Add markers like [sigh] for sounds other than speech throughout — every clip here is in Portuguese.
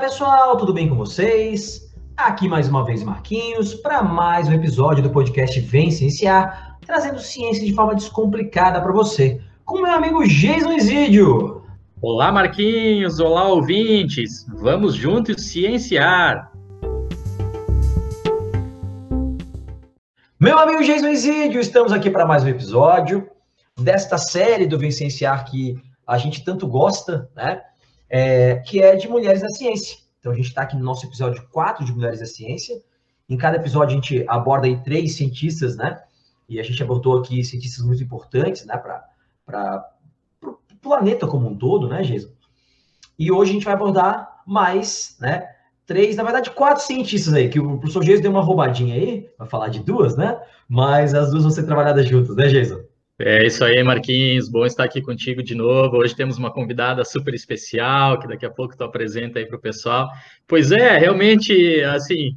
Pessoal, tudo bem com vocês? Aqui mais uma vez Marquinhos para mais um episódio do podcast Vem Cienciar, trazendo ciência de forma descomplicada para você, com meu amigo Jason Isidio. Olá Marquinhos, olá ouvintes, vamos juntos cienciar. Meu amigo Jason Isidio, estamos aqui para mais um episódio desta série do Vem Cienciar que a gente tanto gosta, né? É, que é de mulheres da ciência. Então a gente está aqui no nosso episódio 4 de Mulheres da Ciência. Em cada episódio a gente aborda aí três cientistas, né? E a gente abordou aqui cientistas muito importantes, né? Para o planeta como um todo, né, Jason? E hoje a gente vai abordar mais, né? Três, na verdade, quatro cientistas aí, que o professor Jason deu uma roubadinha aí, vai falar de duas, né? Mas as duas vão ser trabalhadas juntas, né, Jason? É isso aí, Marquinhos. Bom estar aqui contigo de novo. Hoje temos uma convidada super especial, que daqui a pouco tu apresenta aí para o pessoal. Pois é, realmente, assim,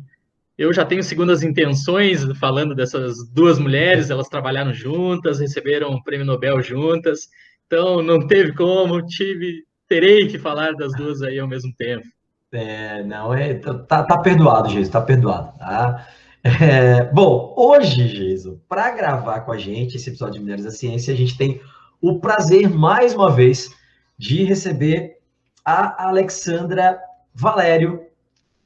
eu já tenho segundas intenções falando dessas duas mulheres, elas trabalharam juntas, receberam o prêmio Nobel juntas, então não teve como, tive, terei que falar das duas aí ao mesmo tempo. É, não, é, tá, tá perdoado, gente, tá perdoado, tá? É, [laughs] bom, hoje, Jesus, para gravar com a gente esse episódio de Mulheres da Ciência, a gente tem o prazer, mais uma vez, de receber a Alexandra Valério,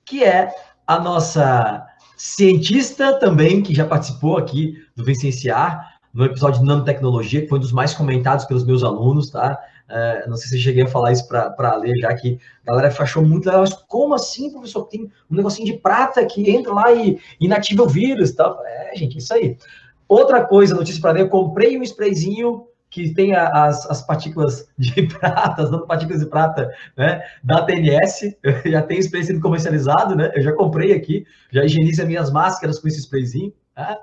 que é a nossa cientista também, que já participou aqui do Vicenciar, no episódio de nanotecnologia, que foi um dos mais comentados pelos meus alunos, tá? É, não sei se eu cheguei a falar isso para ler, já que a galera achou muito legal. Como assim, professor? Tem um negocinho de prata que entra lá e inativa o vírus e tal. É, gente, isso aí. Outra coisa, notícia para ler, eu comprei um sprayzinho que tem as, as partículas de [laughs] prata, as partículas de prata, né, da TNS, eu já tem spray sendo comercializado, né, eu já comprei aqui, já higienizo as minhas máscaras com esse sprayzinho, tá?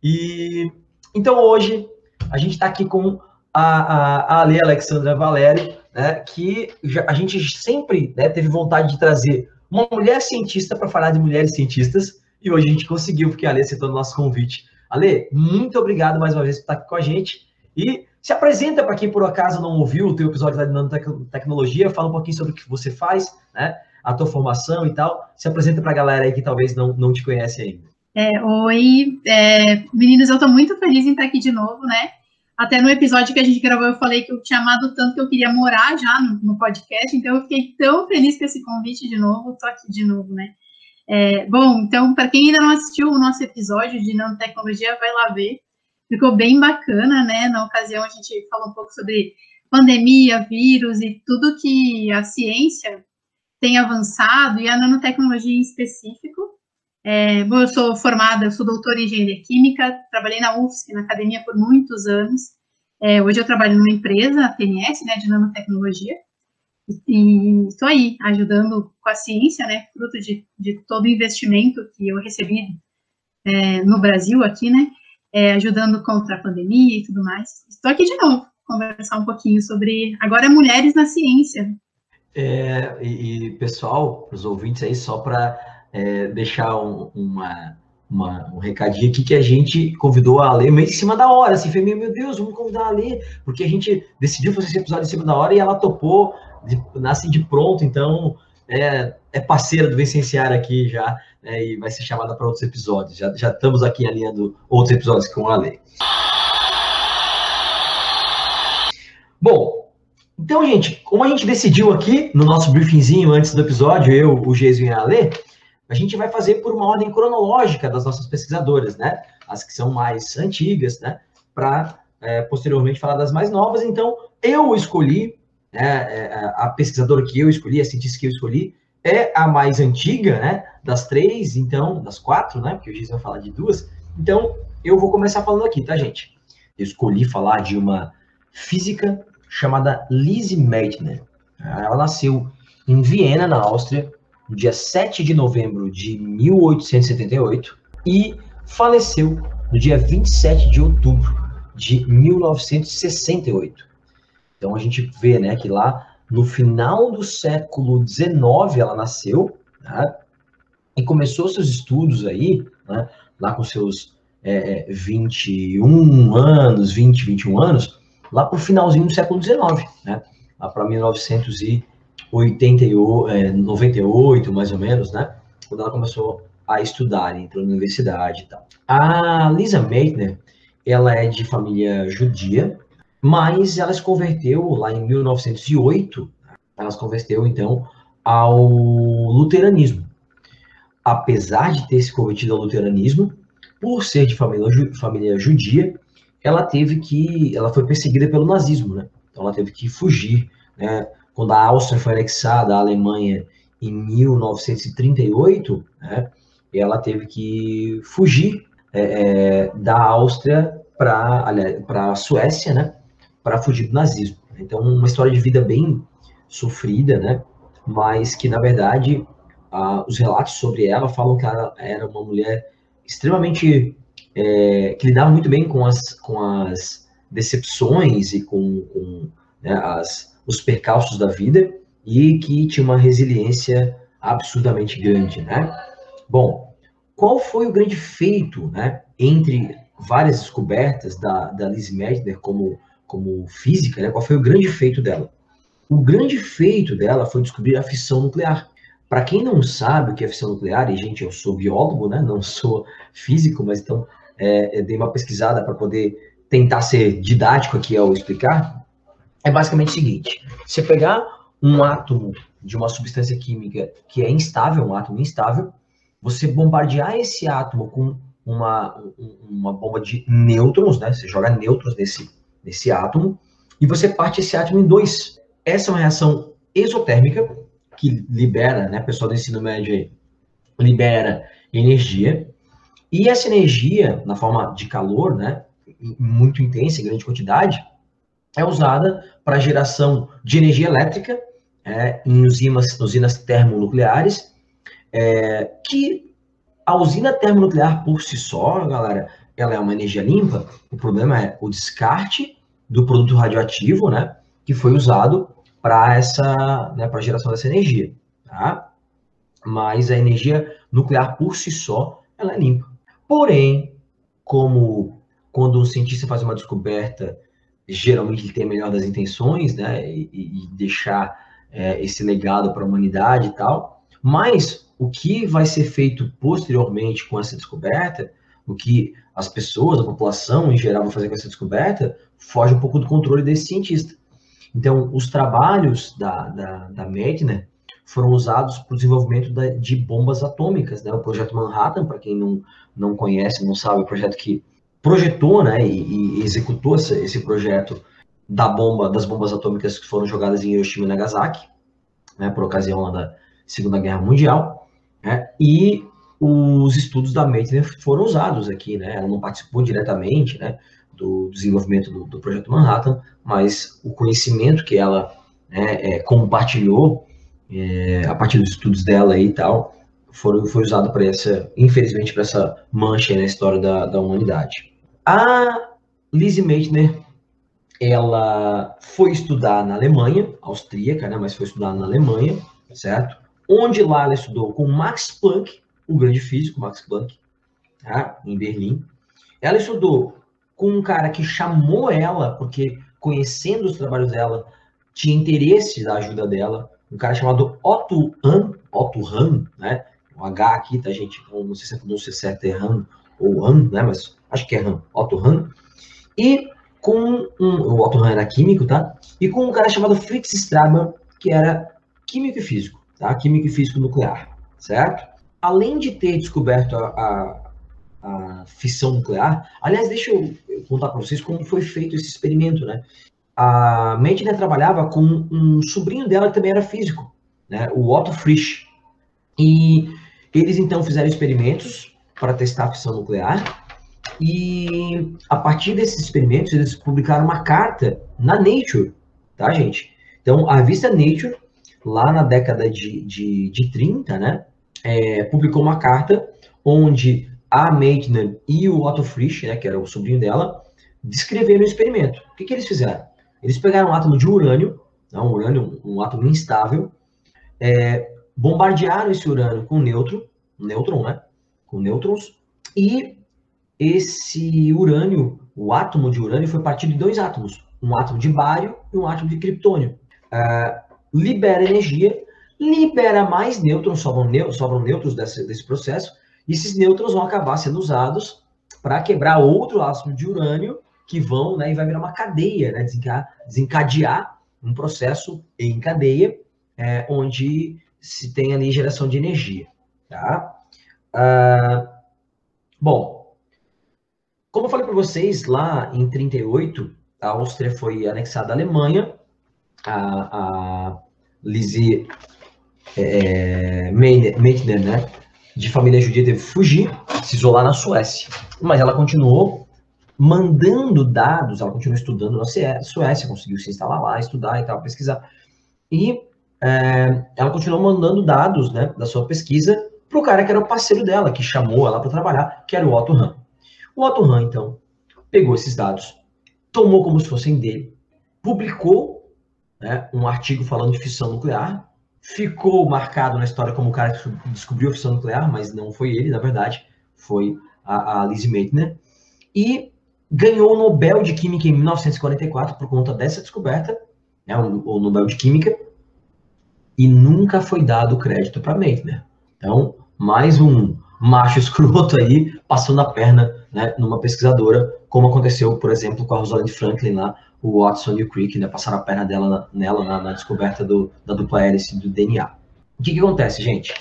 E, então hoje, a gente está aqui com a, a, a Ale Alexandra Valério, né, que já, a gente sempre né, teve vontade de trazer uma mulher cientista para falar de mulheres cientistas, e hoje a gente conseguiu, porque a Ale aceitou o nosso convite. Ale, muito obrigado mais uma vez por estar aqui com a gente, e se apresenta para quem por acaso não ouviu o teu episódio da nanotecnologia, fala um pouquinho sobre o que você faz, né, a tua formação e tal, se apresenta para a galera aí que talvez não, não te conhece ainda. É, oi, é, meninos, eu estou muito feliz em estar aqui de novo, né? Até no episódio que a gente gravou, eu falei que eu tinha amado tanto que eu queria morar já no, no podcast, então eu fiquei tão feliz com esse convite de novo, tô aqui de novo, né? É, bom, então, para quem ainda não assistiu o nosso episódio de nanotecnologia, vai lá ver. Ficou bem bacana, né? Na ocasião, a gente falou um pouco sobre pandemia, vírus e tudo que a ciência tem avançado, e a nanotecnologia em específico. É, bom, eu sou formada, eu sou doutora em engenharia química, trabalhei na UFSC, na academia, por muitos anos. É, hoje eu trabalho numa empresa, a TNS, né, de nanotecnologia, e estou aí ajudando com a ciência, né, fruto de, de todo o investimento que eu recebi é, no Brasil aqui, né, é, ajudando contra a pandemia e tudo mais. Estou aqui de novo, conversar um pouquinho sobre, agora, mulheres na ciência. É, e, e pessoal, os ouvintes aí, só para é, deixar um, uma, uma, um recadinho aqui que a gente convidou a ler meio em cima da hora, assim, foi meio, meu Deus, vamos convidar a ler, porque a gente decidiu fazer esse episódio em cima da hora e ela topou, de, de pronto, então é, é parceira do Vicenciário aqui já, né, e vai ser chamada para outros episódios, já, já estamos aqui alinhando outros episódios com a lei. Bom, então, gente, como a gente decidiu aqui no nosso briefingzinho antes do episódio, eu, o Geisio e a Lê, a gente vai fazer por uma ordem cronológica das nossas pesquisadoras, né? As que são mais antigas, né? Para é, posteriormente falar das mais novas. Então, eu escolhi, né, é, a pesquisadora que eu escolhi, a cientista que eu escolhi, é a mais antiga, né? Das três, então, das quatro, né? Porque hoje vai falar de duas. Então, eu vou começar falando aqui, tá, gente? Eu escolhi falar de uma física chamada Lise Meitner. Ela nasceu em Viena, na Áustria, no dia 7 de novembro de 1878 e faleceu no dia 27 de outubro de 1968. Então a gente vê, né, que lá no final do século XIX ela nasceu, né, e começou seus estudos aí, né, lá com seus é, 21 é, anos, 20, 21 anos, lá para o finalzinho do século XIX, né, lá para 1900 e 88, é, 98, mais ou menos, né? Quando ela começou a estudar, entrou na universidade e tal. A Lisa Meitner, ela é de família judia, mas ela se converteu lá em 1908, ela se converteu, então, ao luteranismo. Apesar de ter se convertido ao luteranismo, por ser de família, família judia, ela teve que, ela foi perseguida pelo nazismo, né? Então ela teve que fugir, né? Quando a Áustria foi anexada à Alemanha em 1938, né? Ela teve que fugir é, é, da Áustria para a Suécia, né? Para fugir do nazismo. Então uma história de vida bem sofrida, né? Mas que na verdade os relatos sobre ela falam que ela era uma mulher extremamente é, que lidava muito bem com as, com as decepções e com, com né, as, os percalços da vida e que tinha uma resiliência absurdamente grande, né? Bom, qual foi o grande feito, né, entre várias descobertas da, da Liz Meitner como, como física, né? Qual foi o grande feito dela? O grande feito dela foi descobrir a fissão nuclear. Para quem não sabe o que é fissão nuclear, e gente, eu sou biólogo, né? Não sou físico, mas então é, dei uma pesquisada para poder tentar ser didático aqui ao explicar. É basicamente o seguinte: você pegar um átomo de uma substância química que é instável, um átomo instável, você bombardear esse átomo com uma, uma bomba de nêutrons, né? Você joga nêutrons nesse, nesse átomo e você parte esse átomo em dois. Essa é uma reação exotérmica, que libera, né, pessoal do ensino médio aí, libera energia, e essa energia, na forma de calor, né, muito intensa, em grande quantidade, é usada para geração de energia elétrica é, em usinas, usinas termonucleares, é, que a usina termonuclear por si só, galera, ela é uma energia limpa, o problema é o descarte do produto radioativo, né, que foi usado para essa, né, para geração dessa energia, tá? Mas a energia nuclear por si só, ela é limpa. Porém, como quando um cientista faz uma descoberta, geralmente ele tem a melhor das intenções, né, e, e deixar é, esse legado para a humanidade e tal, mas o que vai ser feito posteriormente com essa descoberta, o que as pessoas, a população em geral vão fazer com essa descoberta, foge um pouco do controle desse cientista. Então, os trabalhos da, da, da Medner foram usados para o desenvolvimento da, de bombas atômicas, né? O projeto Manhattan, para quem não, não conhece, não sabe, o projeto que projetou, né, e, e executou esse, projeto da bomba, das bombas atômicas que foram jogadas em Hiroshima e Nagasaki, né, por ocasião da Segunda Guerra Mundial, né? E os estudos da Meitner foram usados aqui, né? Ela não participou diretamente, né? do desenvolvimento do, do, projeto Manhattan, mas o conhecimento que ela né, é, compartilhou é, a partir dos estudos dela e tal, foram, foi usado para essa, infelizmente, para essa mancha na história da, da humanidade. A Lizzie Meitner, ela foi estudar na Alemanha, austríaca, né, mas foi estudar na Alemanha, certo? Onde lá ela estudou com Max Planck, o grande físico Max Planck, tá? em Berlim. Ela estudou com um cara que chamou ela, porque conhecendo os trabalhos dela, tinha interesse da ajuda dela, um cara chamado Otto Hahn, Otto Hahn, né? O H aqui, tá, gente? Não sei se não sei se é Hahn ou Hahn, né? Mas acho que é Hahn, Otto Hahn. E com um, o Otto Hahn era químico, tá? E com um cara chamado Fritz Strassmann, que era químico e físico, tá? Químico e físico nuclear, certo? Além de ter descoberto a, a a fissão nuclear. Aliás, deixa eu contar para vocês como foi feito esse experimento, né? A Meitner trabalhava com um sobrinho dela que também era físico, né? O Otto Frisch. E eles então fizeram experimentos para testar a fissão nuclear. E a partir desses experimentos, eles publicaram uma carta na Nature, tá, gente? Então, a revista Nature, lá na década de, de, de 30, né, é, publicou uma carta onde a Meitner e o Otto Frisch, né, que era o sobrinho dela, descreveram o experimento. O que, que eles fizeram? Eles pegaram um átomo de urânio, não, um urânio, um, um átomo instável, é, bombardearam esse urânio com nêutron, nêutron, né, com nêutrons, e esse urânio, o átomo de urânio, foi partido em dois átomos, um átomo de bário e um átomo de criptônio. É, libera energia, libera mais nêutrons, sobram, sobram nêutrons desse, desse processo, e esses nêutrons vão acabar sendo usados para quebrar outro ácido de urânio, que vão, né, e vai virar uma cadeia, né, desencadear um processo em cadeia, é, onde se tem ali geração de energia, tá? Ah, bom, como eu falei para vocês, lá em 38, a Áustria foi anexada à Alemanha, a, a Lizzie é, Meitner, né, de família judia, teve que fugir, se isolar na Suécia. Mas ela continuou mandando dados, ela continuou estudando na Suécia, conseguiu se instalar lá, estudar e tal, pesquisar. E é, ela continuou mandando dados né, da sua pesquisa para o cara que era o parceiro dela, que chamou ela para trabalhar, que era o Otto Hahn. O Otto Hahn, então, pegou esses dados, tomou como se fossem dele, publicou né, um artigo falando de fissão nuclear, ficou marcado na história como o cara que descobriu a fissão nuclear, mas não foi ele, na verdade, foi a, a Meitner, e ganhou o Nobel de Química em 1944 por conta dessa descoberta, né, o, o Nobel de Química, e nunca foi dado crédito para Meitner. Então, mais um macho escroto aí passando a perna né, numa pesquisadora, como aconteceu, por exemplo, com a Rosalind Franklin lá, o Watson e o Crick, né, passaram a perna dela nela na, na descoberta do, da dupla hélice do DNA. O que, que acontece, gente?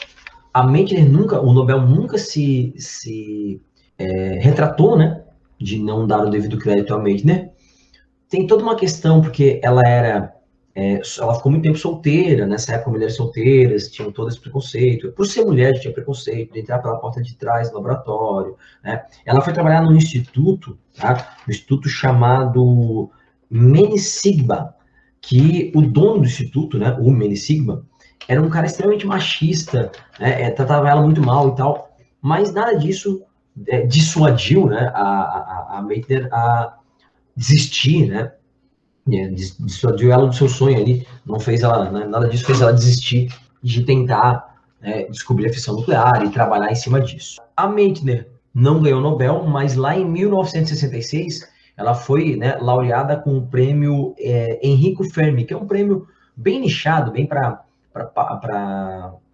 A Meitner nunca, o Nobel nunca se, se é, retratou, né, de não dar o devido crédito a Meitner. Tem toda uma questão, porque ela era é, ela ficou muito tempo solteira, nessa época mulheres solteiras tinham todo esse preconceito. Por ser mulher, tinha preconceito de entrar pela porta de trás do laboratório. Né? Ela foi trabalhar num instituto, tá? um instituto chamado Menisigma, que o dono do instituto, né, o Menisigma, era um cara extremamente machista, né, é, tratava ela muito mal e tal, mas nada disso é, dissuadiu né, a, a, a Meitner a desistir, né, dissuadiu ela do seu sonho ali, não fez ela, né, nada disso fez ela desistir de tentar né, descobrir a fissão nuclear e trabalhar em cima disso. A Meitner não ganhou o Nobel, mas lá em 1966 ela foi né, laureada com o prêmio é, Enrico Fermi, que é um prêmio bem nichado, bem para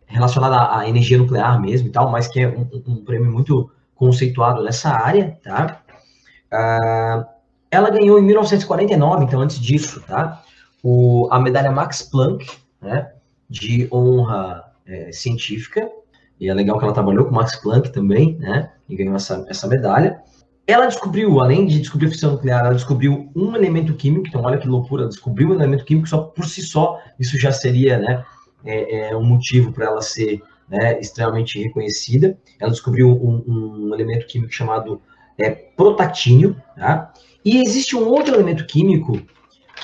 relacionado à energia nuclear mesmo e tal, mas que é um, um prêmio muito conceituado nessa área, tá? Ah, ela ganhou em 1949, então antes disso, tá? O, a medalha Max Planck, né? De honra é, científica. E é legal que ela trabalhou com Max Planck também, né? E ganhou essa, essa medalha. Ela descobriu, além de descobrir a fissão nuclear, ela descobriu um elemento químico. Então, olha que loucura, descobriu um elemento químico só por si só. Isso já seria, né? É, é um motivo para ela ser né, extremamente reconhecida. Ela descobriu um, um elemento químico chamado é, protactínio, tá? E existe um outro elemento químico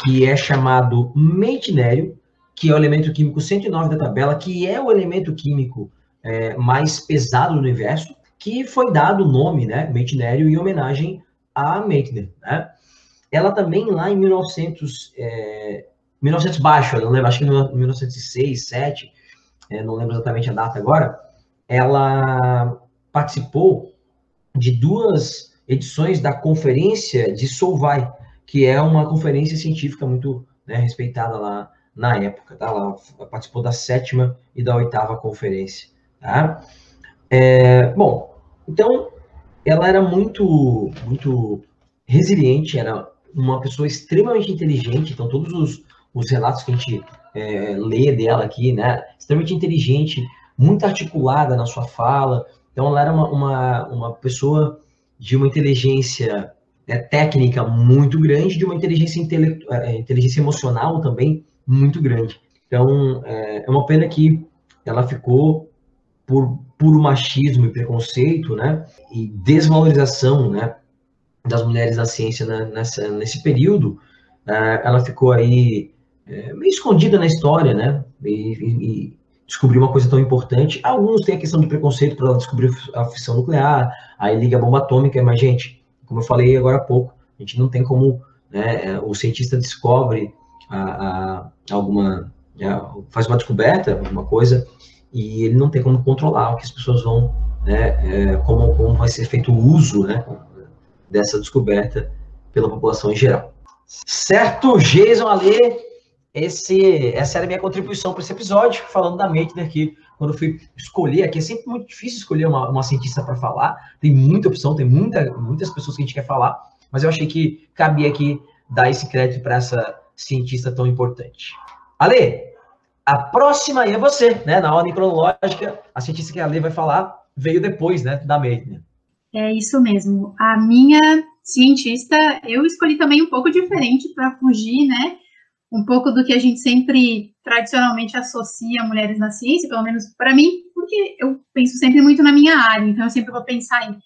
que é chamado meitnério, que é o elemento químico 109 da tabela, que é o elemento químico é, mais pesado do universo, que foi dado o nome, né, meitnério, em homenagem a Meitner, né? Ela também lá em 1900, é, 1900 baixo, não lembro, acho que em 1906, 7, é, não lembro exatamente a data agora, ela participou de duas edições da Conferência de Solvay, que é uma conferência científica muito né, respeitada lá na época. Tá? Ela participou da sétima e da oitava conferência. Tá? É, bom, então ela era muito, muito resiliente, era uma pessoa extremamente inteligente, então todos os, os relatos que a gente é, lê dela aqui, né, extremamente inteligente, muito articulada na sua fala, então ela era uma, uma, uma pessoa de uma inteligência né, técnica muito grande, de uma inteligência, é, inteligência emocional também muito grande. Então, é, é uma pena que ela ficou por puro machismo e preconceito, né, e desvalorização, né, das mulheres na ciência né, nessa, nesse período, é, ela ficou aí meio escondida na história, né, e, e, descobrir uma coisa tão importante. Alguns têm a questão do preconceito para descobrir a fissão nuclear, aí liga a bomba atômica, mas, gente, como eu falei agora há pouco, a gente não tem como, né, o cientista descobre a, a, alguma, né, faz uma descoberta, alguma coisa, e ele não tem como controlar o que as pessoas vão, né, é, como, como vai ser feito o uso, né, dessa descoberta pela população em geral. Certo, Jason Alê, esse, essa era a minha contribuição para esse episódio, falando da Meitner aqui, quando eu fui escolher, aqui é sempre muito difícil escolher uma, uma cientista para falar, tem muita opção, tem muita, muitas pessoas que a gente quer falar, mas eu achei que cabia aqui dar esse crédito para essa cientista tão importante. Ale, a próxima é você, né? Na ordem cronológica, a cientista que a Ale vai falar veio depois, né, da Meitner. É isso mesmo. A minha cientista, eu escolhi também um pouco diferente para fugir, né? Um pouco do que a gente sempre tradicionalmente associa mulheres na ciência, pelo menos para mim, porque eu penso sempre muito na minha área, então eu sempre vou pensar em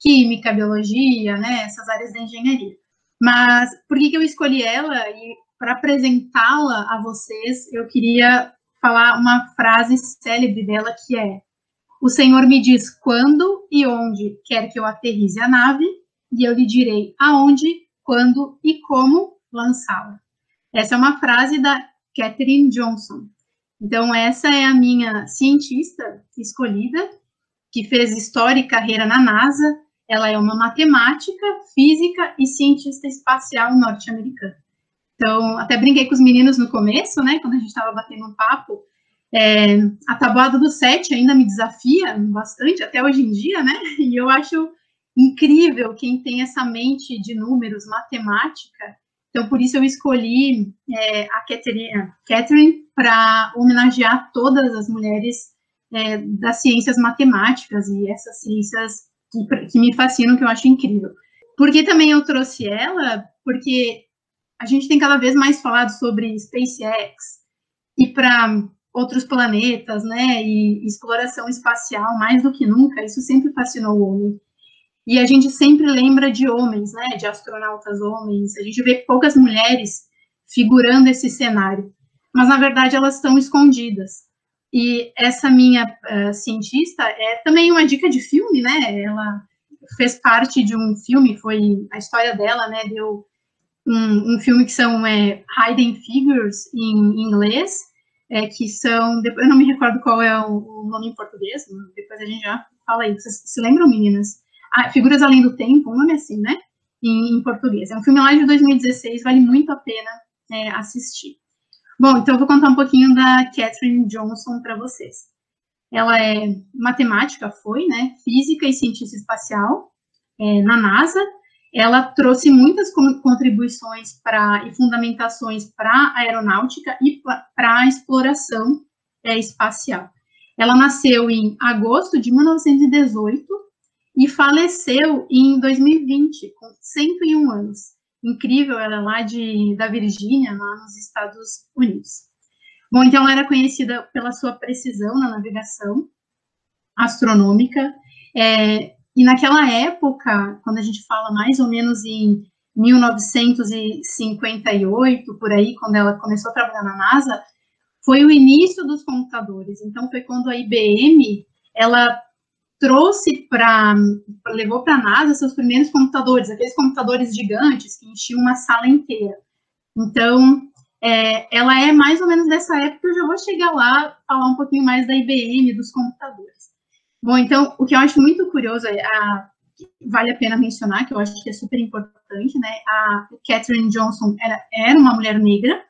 química, biologia, né? Essas áreas da engenharia. Mas por que, que eu escolhi ela? E para apresentá-la a vocês, eu queria falar uma frase célebre dela que é: O Senhor me diz quando e onde quer que eu aterrize a nave, e eu lhe direi aonde, quando e como lançá-la. Essa é uma frase da Catherine Johnson. Então, essa é a minha cientista escolhida, que fez história e carreira na NASA. Ela é uma matemática, física e cientista espacial norte-americana. Então, até brinquei com os meninos no começo, né, quando a gente estava batendo um papo. É, a tabuada do 7 ainda me desafia bastante, até hoje em dia, né, e eu acho incrível quem tem essa mente de números, matemática. Então, por isso eu escolhi é, a Catherine, para homenagear todas as mulheres é, das ciências matemáticas e essas ciências que, que me fascinam, que eu acho incrível. Por que também eu trouxe ela? Porque a gente tem cada vez mais falado sobre SpaceX e para outros planetas, né, e exploração espacial, mais do que nunca, isso sempre fascinou o homem. E a gente sempre lembra de homens, né, de astronautas homens, a gente vê poucas mulheres figurando esse cenário, mas na verdade elas estão escondidas. E essa minha uh, cientista é também uma dica de filme, né, ela fez parte de um filme, foi a história dela, né, deu um, um filme que são é, Hidden Figures em inglês, é, que são, eu não me recordo qual é o, o nome em português, depois a gente já fala aí. Vocês se lembram, meninas? Ah, Figuras Além do Tempo, nome assim, né? Em, em, português. É um filme lá de 2016, vale muito a pena é, assistir. Bom, então eu vou contar um pouquinho da Catherine Johnson para vocês. Ela é matemática, foi, né? Física e cientista espacial é, na NASA ela trouxe muitas contribuições para e fundamentações para a aeronáutica e para a exploração é, espacial. Ela nasceu em agosto de 1918 e faleceu em 2020, com 101 anos. Incrível, ela é lá de, da Virgínia, lá nos Estados Unidos. Bom, então era conhecida pela sua precisão na navegação astronômica, é, e naquela época, quando a gente fala mais ou menos em 1958, por aí, quando ela começou a trabalhar na NASA, foi o início dos computadores. Então, foi quando a IBM, ela trouxe para, levou para a NASA seus primeiros computadores, aqueles computadores gigantes que enchiam uma sala inteira. Então, é, ela é mais ou menos dessa época, eu já vou chegar lá, falar um pouquinho mais da IBM, dos computadores. Bom, então, o que eu acho muito curioso, é a, vale a pena mencionar, que eu acho que é super importante, né? A Catherine Johnson era, era uma mulher negra,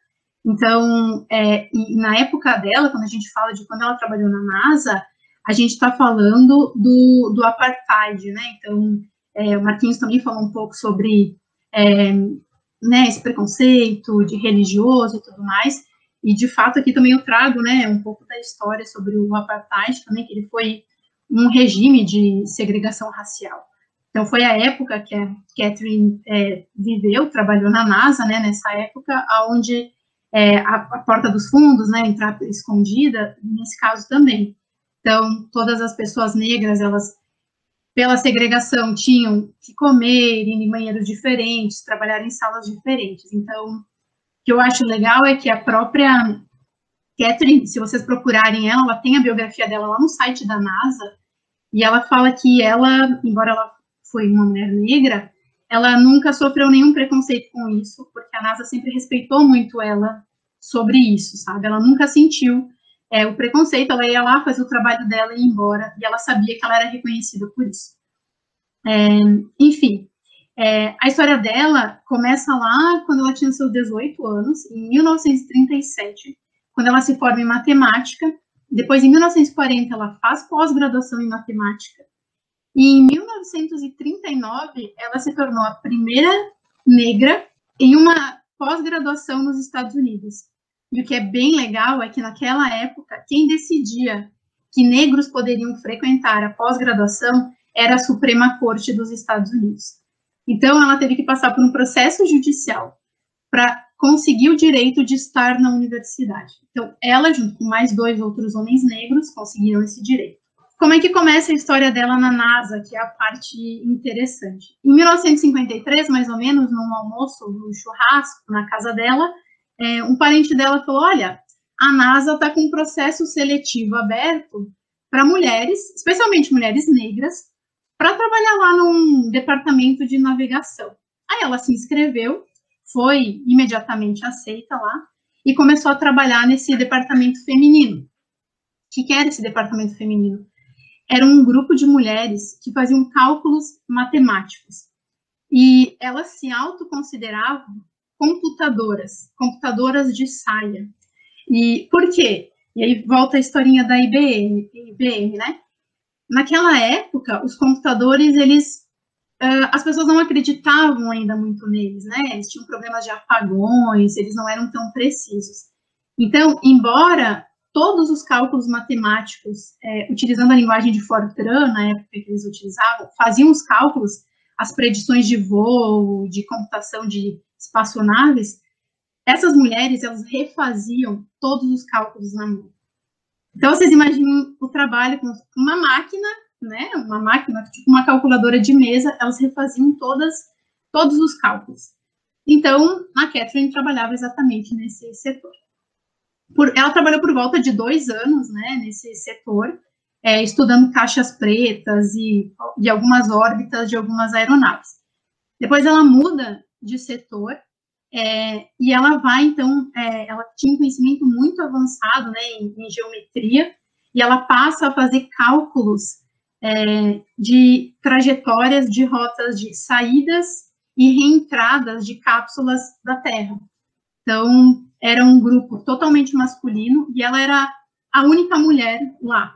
então, é, na época dela, quando a gente fala de quando ela trabalhou na NASA, a gente está falando do, do apartheid, né? Então, é, o Marquinhos também falou um pouco sobre é, né, esse preconceito de religioso e tudo mais, e de fato aqui também eu trago, né, um pouco da história sobre o apartheid também, que ele foi um regime de segregação racial. Então, foi a época que a Catherine é, viveu, trabalhou na NASA, né, nessa época, onde é, a, a, porta dos fundos, né, entrar escondida, nesse caso também. Então, todas as pessoas negras, elas, pela segregação, tinham que comer em banheiros diferentes, trabalhar em salas diferentes. Então, o que eu acho legal é que a própria Catherine, se vocês procurarem ela, ela tem a biografia dela lá no site da NASA, e ela fala que ela, embora ela foi uma mulher negra, ela nunca sofreu nenhum preconceito com isso, porque a NASA sempre respeitou muito ela sobre isso, sabe? Ela nunca sentiu é, o preconceito, ela ia lá fazer o trabalho dela e ir embora, e ela sabia que ela era reconhecida por isso. É, enfim, É, a história dela começa lá quando ela tinha seus 18 anos, em 1937, quando ela se forma em matemática. Depois, em 1940, ela faz pós-graduação em matemática. E em 1939, ela se tornou a primeira negra em uma pós-graduação nos Estados Unidos. E o que é bem legal é que naquela época, quem decidia que negros poderiam frequentar a pós-graduação era a Suprema Corte dos Estados Unidos. Então, ela teve que passar por um processo judicial para conseguir o direito de estar na universidade. Então, ela, junto com mais dois outros homens negros, conseguiram esse direito. Como é que começa a história dela na NASA, que é a parte interessante? Em 1953, mais ou menos, num almoço, num churrasco na casa dela, é, um parente dela falou: Olha, a NASA está com um processo seletivo aberto para mulheres, especialmente mulheres negras, para trabalhar lá num departamento de navegação. Aí ela se inscreveu, foi imediatamente aceita lá e começou a trabalhar nesse departamento feminino. O que, que era esse departamento feminino? Era um grupo de mulheres que faziam cálculos matemáticos. E elas se autoconsideravam computadoras, computadoras de saia. E por quê? E aí volta a historinha da IBM, IBM né? naquela época, os computadores, eles, uh, as pessoas não acreditavam ainda muito neles, né? Eles tinham problemas de apagões, eles não eram tão precisos. Então, embora todos os cálculos matemáticos, é, utilizando a linguagem de Fortran, na época que eles utilizavam, faziam os cálculos, as predições de voo, de computação de espaçonaves, essas mulheres, elas refaziam todos os cálculos na mão. Então, vocês imaginam o trabalho com uma máquina, né? Uma máquina, tipo uma calculadora de mesa, elas refaziam todas, todos os cálculos. Então, a Catherine trabalhava exatamente nesse setor. Por, ela trabalhou por volta de dois anos, né, nesse setor, é, estudando caixas pretas e, e algumas órbitas de algumas aeronaves. Depois ela muda de setor é, e ela vai, então, é, ela tinha um conhecimento muito avançado né, em, em, geometria, e ela passa a fazer cálculos é, de trajetórias de rotas de saídas e reentradas de cápsulas da Terra. Então, era um grupo totalmente masculino, e ela era a única mulher lá,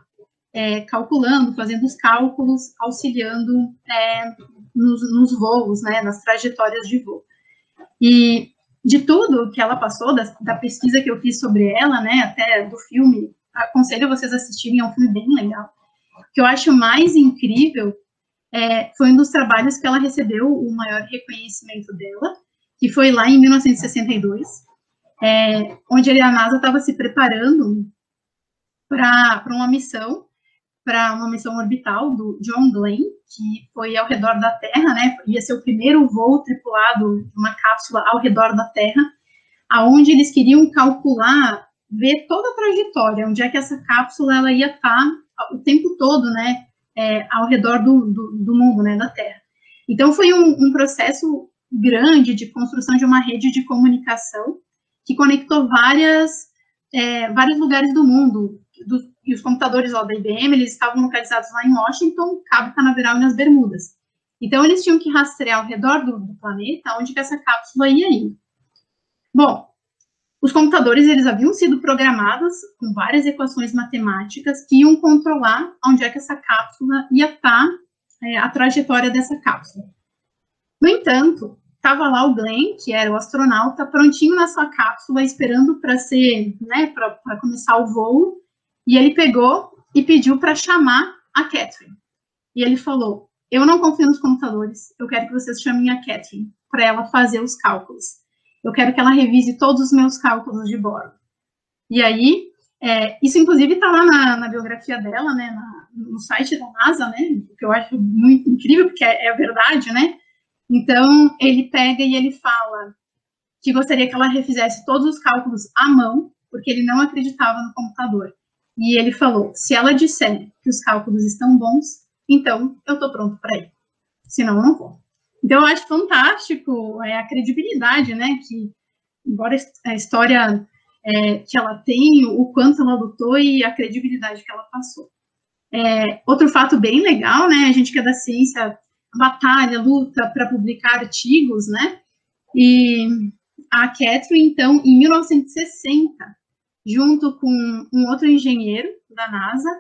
é, calculando, fazendo os cálculos, auxiliando é, nos, nos voos, né, nas trajetórias de voo. E de tudo que ela passou, da, da, pesquisa que eu fiz sobre ela, né, até do filme, aconselho vocês a assistirem, é um filme bem legal. O que eu acho mais incrível é, foi um dos trabalhos que ela recebeu o maior reconhecimento dela, que foi lá em 1962, é, onde a NASA estava se preparando para uma missão para uma missão orbital do John Glenn, que foi ao redor da Terra, né? Ia ser o primeiro voo tripulado de uma cápsula ao redor da Terra, aonde eles queriam calcular, ver toda a trajetória, onde é que essa cápsula ela ia estar o tempo todo, né? É, ao redor do, do, do, mundo, né? Da Terra. Então foi um, um processo grande de construção de uma rede de comunicação que conectou várias é, vários lugares do mundo, do, e os computadores lá da IBM, eles estavam localizados lá em Washington, Cabo Canaveral e nas Bermudas. Então, eles tinham que rastrear ao redor do, do planeta onde que essa cápsula ia ir. Bom, os computadores, eles haviam sido programados com várias equações matemáticas que iam controlar onde é que essa cápsula ia estar, é, a trajetória dessa cápsula. No entanto, estava lá o Glenn, que era o astronauta, prontinho na sua cápsula, esperando para ser, né, para começar o voo, e ele pegou e pediu para chamar a Catherine. E ele falou: Eu não confio nos computadores, eu quero que vocês chamem a Catherine para ela fazer os cálculos. Eu quero que ela revise todos os meus cálculos de bordo. E aí, é, isso inclusive está lá na, na, biografia dela, né, na, no site da NASA, né, que eu acho muito incrível, porque é, é verdade, né. Então, ele pega e ele fala que gostaria que ela refizesse todos os cálculos à mão, porque ele não acreditava no computador. E ele falou: se ela disser que os cálculos estão bons, então eu estou pronto para ir. Senão eu não vou. Então eu acho fantástico é, a credibilidade, né? Que, embora a história é, que ela tem, o quanto ela lutou e a credibilidade que ela passou. É, outro fato bem legal, né? A gente que é da ciência, batalha, luta para publicar artigos, né? E a Catherine, então, em 1960, junto com um outro engenheiro da NASA,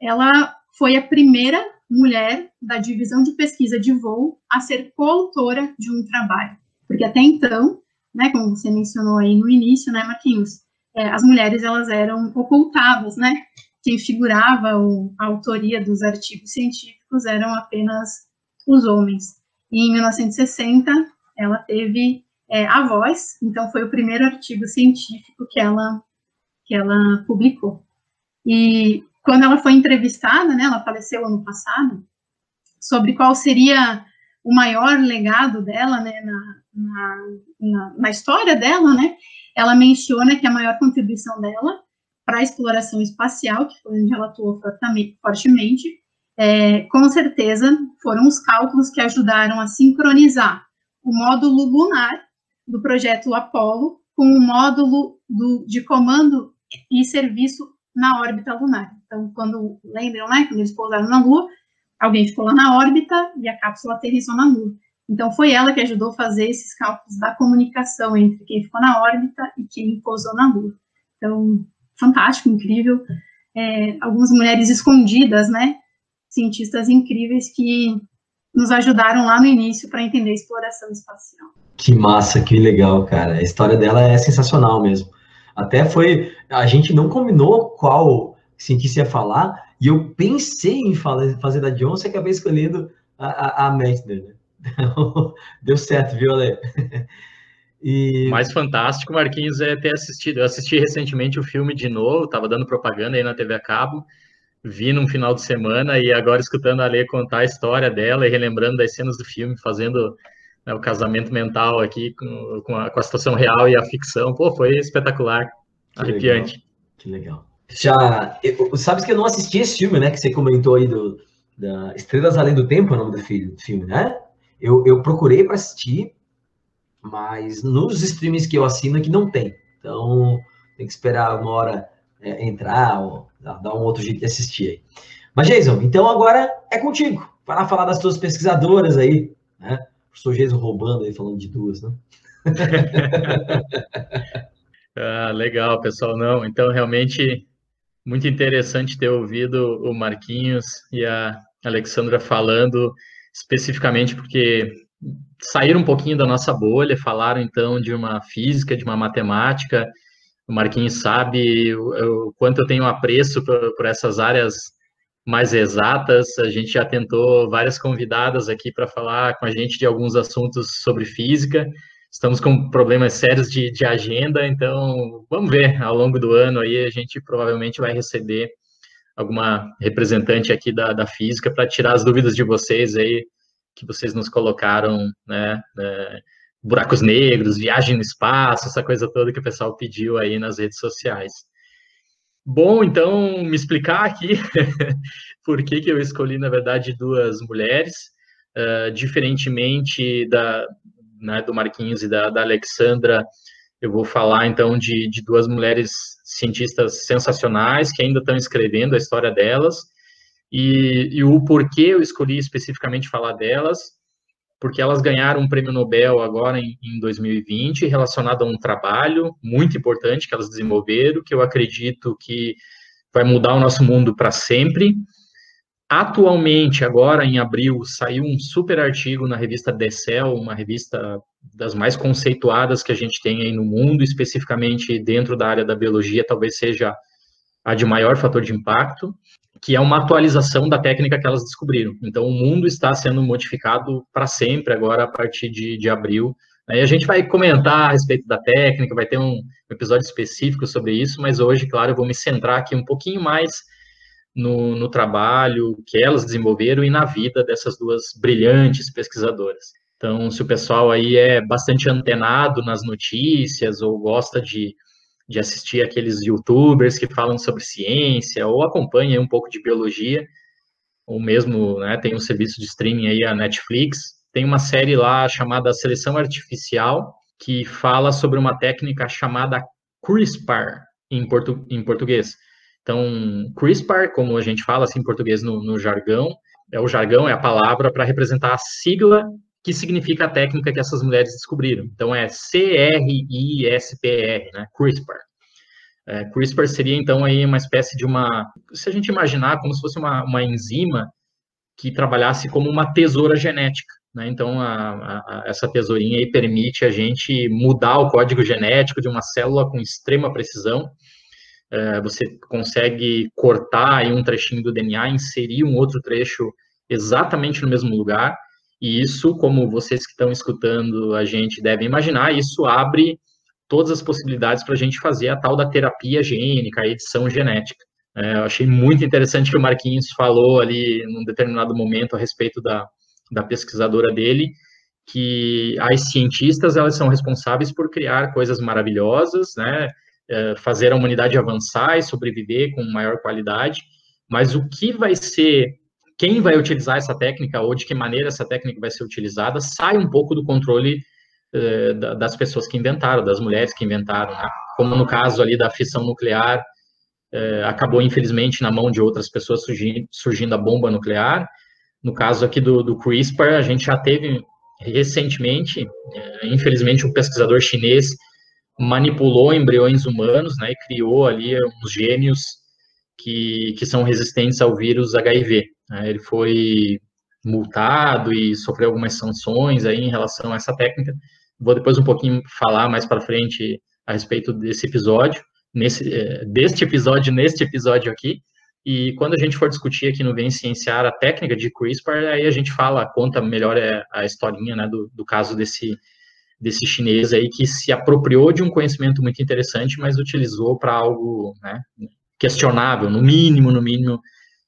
ela foi a primeira mulher da divisão de pesquisa de voo a ser coautora de um trabalho. Porque até então, né, como você mencionou aí no início, né, Marquinhos, é, as mulheres elas eram ocultadas, né? Quem figurava o, a autoria dos artigos científicos eram apenas os homens. E em 1960, ela teve é, a voz, então foi o primeiro artigo científico que ela, que ela publicou. E quando ela foi entrevistada, né, ela faleceu ano passado, sobre qual seria o maior legado dela, né, na, na, na, na história dela, né, ela menciona que a maior contribuição dela para a exploração espacial, que foi onde ela atuou fortemente, é, com certeza foram os cálculos que ajudaram a sincronizar o módulo lunar do projeto Apollo com o módulo do, de comando e serviço na órbita lunar. Então, quando lembram, né, quando eles pousaram na Lua, alguém ficou lá na órbita e a cápsula aterrissou na Lua. Então, foi ela que ajudou a fazer esses cálculos da comunicação entre quem ficou na órbita e quem pousou na Lua. Então, fantástico, incrível. É, algumas mulheres escondidas, né? Cientistas incríveis que nos ajudaram lá no início para entender a exploração espacial. Que massa, que legal, cara. A história dela é sensacional mesmo. Até foi. A gente não combinou qual cientista ia falar, e eu pensei em falar, fazer da Johnson e acabei escolhendo a, a, a né? Então, [laughs] deu certo, viu, Ale? [laughs] E... Mais fantástico, Marquinhos, é ter assistido. Eu assisti recentemente o filme de novo, estava dando propaganda aí na TV a cabo, vi num final de semana e agora escutando a Lê contar a história dela e relembrando das cenas do filme, fazendo né, o casamento mental aqui com, com, a, com, a, situação real e a ficção. Pô, foi espetacular, que arrepiante. Legal. Que legal. Já, eu, sabes que eu não assisti esse filme, né, que você comentou aí do da Estrelas Além do Tempo, é o nome do filme, né? Eu, eu procurei para assistir, mas nos streams que eu assino aqui não tem. Então, tem que esperar uma hora é, entrar ou dar um outro jeito de assistir aí. Mas, Jason, então agora é contigo, para falar das tuas pesquisadoras aí, né? Professor Jason roubando aí, falando de duas, né? [laughs] ah, legal, pessoal. Não, então realmente muito interessante ter ouvido o Marquinhos e a Alexandra falando especificamente porque saíram um pouquinho da nossa bolha, falaram então de uma física, de uma matemática. O Marquinhos sabe o, o quanto eu tenho apreço por, por, essas áreas mais exatas. A gente já tentou várias convidadas aqui para falar com a gente de alguns assuntos sobre física. Estamos com problemas sérios de, de agenda, então vamos ver ao longo do ano aí a gente provavelmente vai receber alguma representante aqui da, da física para tirar as dúvidas de vocês aí, que vocês nos colocaram, né, né, buracos negros, viagem no espaço, essa coisa toda que o pessoal pediu aí nas redes sociais. Bom, então, me explicar aqui [laughs] por que, que eu escolhi, na verdade, duas mulheres, uh, diferentemente da, né, do Marquinhos e da, da Alexandra, eu vou falar, então, de, de duas mulheres cientistas sensacionais que ainda estão escrevendo a história delas e, e, o porquê eu escolhi especificamente falar delas, porque elas ganharam um prêmio Nobel agora em, em 2020 relacionado a um trabalho muito importante que elas desenvolveram, que eu acredito que vai mudar o nosso mundo para sempre. Atualmente, agora em abril, saiu um super artigo na revista Cell, uma revista das mais conceituadas que a gente tem aí no mundo, especificamente dentro da área da biologia, talvez seja a de maior fator de impacto, que é uma atualização da técnica que elas descobriram. Então, o mundo está sendo modificado para sempre agora a partir de, de abril. Aí a gente vai comentar a respeito da técnica, vai ter um episódio específico sobre isso, mas hoje, claro, eu vou me centrar aqui um pouquinho mais no, no trabalho que elas desenvolveram e na vida dessas duas brilhantes pesquisadoras. Então, se o pessoal aí é bastante antenado nas notícias ou gosta de, de assistir aqueles youtubers que falam sobre ciência ou acompanha um pouco de biologia, ou mesmo né, tem um serviço de streaming aí, a Netflix, tem uma série lá chamada Seleção Artificial, que fala sobre uma técnica chamada CRISPR, em, portu em português. Então, CRISPR, como a gente fala assim em português no, no jargão, é o jargão, é a palavra para representar a sigla que significa a técnica que essas mulheres descobriram. Então, é C-R-I-S-P-R, né? CRISPR. É, CRISPR seria, então, aí uma espécie de uma... Se a gente imaginar como se fosse uma, uma enzima que trabalhasse como uma tesoura genética. Né? Então, a, a, essa tesourinha aí permite a gente mudar o código genético de uma célula com extrema precisão. É, você consegue cortar aí um trechinho do DNA, inserir um outro trecho exatamente no mesmo lugar, e isso, como vocês que estão escutando a gente devem imaginar, isso abre todas as possibilidades para a gente fazer a tal da terapia gênica, a edição genética. É, eu achei muito interessante que o Marquinhos falou ali num determinado momento a respeito da, da pesquisadora dele, que as cientistas elas são responsáveis por criar coisas maravilhosas, né, é, fazer a humanidade avançar e sobreviver com maior qualidade, mas o que vai ser, quem vai utilizar essa técnica ou de que maneira essa técnica vai ser utilizada, sai um pouco do controle é, das pessoas que inventaram, das mulheres que inventaram, né? como no caso ali da fissão nuclear, é, acabou infelizmente na mão de outras pessoas surgindo, surgindo a bomba nuclear, no caso aqui do, do CRISPR, a gente já teve recentemente, é, infelizmente, um pesquisador chinês manipulou embriões humanos, né, e criou ali uns gênios que, que são resistentes ao vírus HIV. Né, ele foi multado e sofreu algumas sanções aí em relação a essa técnica. Vou depois um pouquinho falar mais para frente a respeito desse episódio, nesse, é, deste episódio, neste episódio aqui, e quando a gente for discutir aqui no Vem Cienciar a técnica de CRISPR, aí a gente fala, conta melhor é, a historinha né, do, do caso desse, desse chinês aí que se apropriou de um conhecimento muito interessante, mas utilizou para algo né, questionável, no mínimo, no mínimo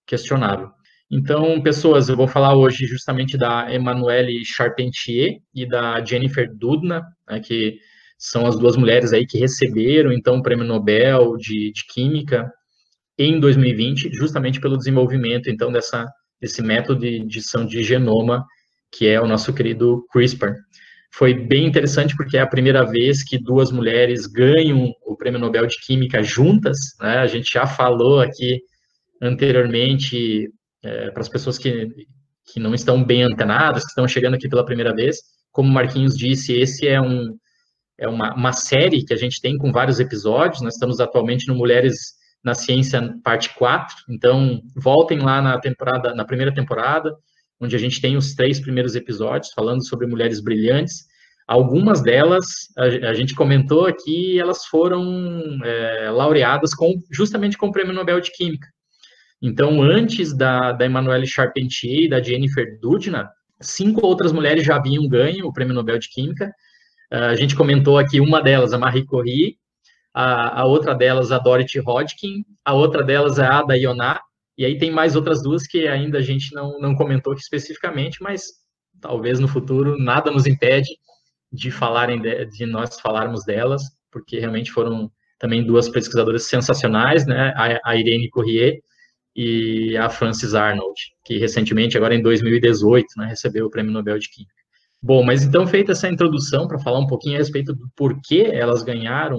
questionável. Então, pessoas, eu vou falar hoje justamente da Emmanuelle Charpentier e da Jennifer Doudna, né, que são as duas mulheres aí que receberam, então, o Prêmio Nobel de, de Química em 2020, justamente pelo desenvolvimento, então, dessa, desse método de edição de genoma, que é o nosso querido CRISPR. Foi bem interessante porque é a primeira vez que duas mulheres ganham o Prêmio Nobel de Química juntas, né? A gente já falou aqui anteriormente é, para as pessoas que, que não estão bem antenadas, que estão chegando aqui pela primeira vez, como o Marquinhos disse, esse é um é uma, uma série que a gente tem com vários episódios, nós estamos atualmente no Mulheres na Ciência parte 4. Então, voltem lá na temporada, na primeira temporada, onde a gente tem os três primeiros episódios falando sobre mulheres brilhantes. Algumas delas, a, a gente comentou aqui, elas foram é, laureadas com, justamente com o Prêmio Nobel de Química. Então, antes da, da Emmanuelle Charpentier e da Jennifer Doudna, cinco outras mulheres já haviam ganho o Prêmio Nobel de Química. A gente comentou aqui uma delas, a Marie Curie, a, a outra delas a Dorothy Hodgkin, a outra delas é a Ada Ioná, e aí tem mais outras duas que ainda a gente não, não comentou aqui especificamente, mas talvez no futuro nada nos impede de falarem de, de nós falarmos delas, porque realmente foram também duas pesquisadoras sensacionais, né? A, a Irene Courrier e a Frances Arnold, que recentemente, agora em 2018, né, recebeu o Prêmio Nobel de Química. Bom, mas então feita essa introdução para falar um pouquinho a respeito do porquê elas ganharam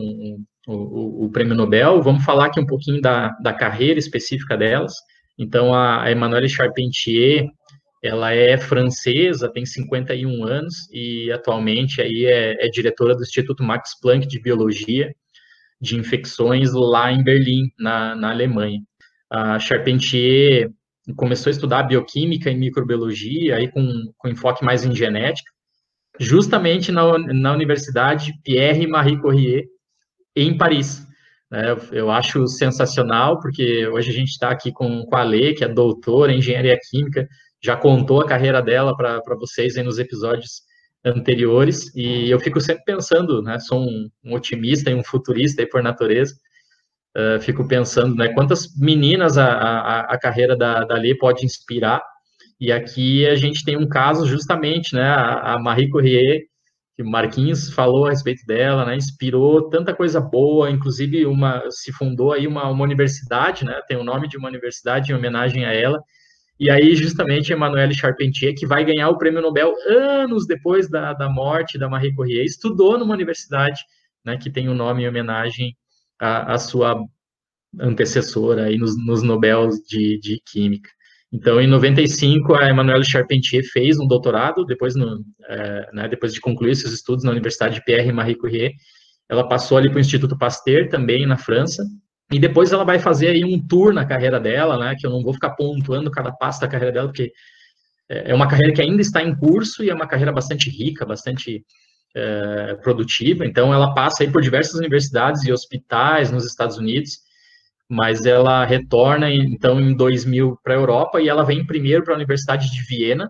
o, o, prêmio Nobel. Vamos falar aqui um pouquinho da, da carreira específica delas. Então, a, Emmanuelle Charpentier, ela é francesa, tem 51 anos e atualmente aí é, é, diretora do Instituto Max Planck de Biologia de Infecções lá em Berlim, na, na Alemanha. A Charpentier começou a estudar bioquímica e microbiologia, aí com, com enfoque mais em genética, justamente na, na Universidade Pierre Marie Curie, em Paris. Né? Eu, eu acho sensacional, porque hoje a gente está aqui com, com a Lê, que é doutora em engenharia química, já contou a carreira dela para vocês aí nos episódios anteriores, e eu fico sempre pensando, né, sou um, um otimista e um futurista por natureza, uh, fico pensando, né, quantas meninas a, a, a carreira da, da Lê pode inspirar, e aqui a gente tem um caso justamente, né, a, a Marie Curie, que o Marquinhos falou a respeito dela, né, inspirou tanta coisa boa, inclusive uma se fundou aí uma, uma universidade, né, tem o nome de uma universidade em homenagem a ela, e aí justamente Emmanuelle Charpentier, que vai ganhar o prêmio Nobel anos depois da, da morte da Marie Curie, estudou numa universidade, né, que tem o um nome em homenagem à, à sua antecessora aí nos, nos Nobels de, de Química. Então, em 95, a Emmanuelle Charpentier fez um doutorado, depois, no, é, né, depois de concluir seus estudos na Universidade de Pierre Marie Curie, ela passou ali para o Instituto Pasteur, também na França, e depois ela vai fazer aí um tour na carreira dela, né, que eu não vou ficar pontuando cada passo da carreira dela, porque é, é uma carreira que ainda está em curso e é uma carreira bastante rica, bastante é, produtiva. Então, ela passa aí por diversas universidades e hospitais nos Estados Unidos, mas ela retorna, então, em 2000 para a Europa e ela vem primeiro para a Universidade de Viena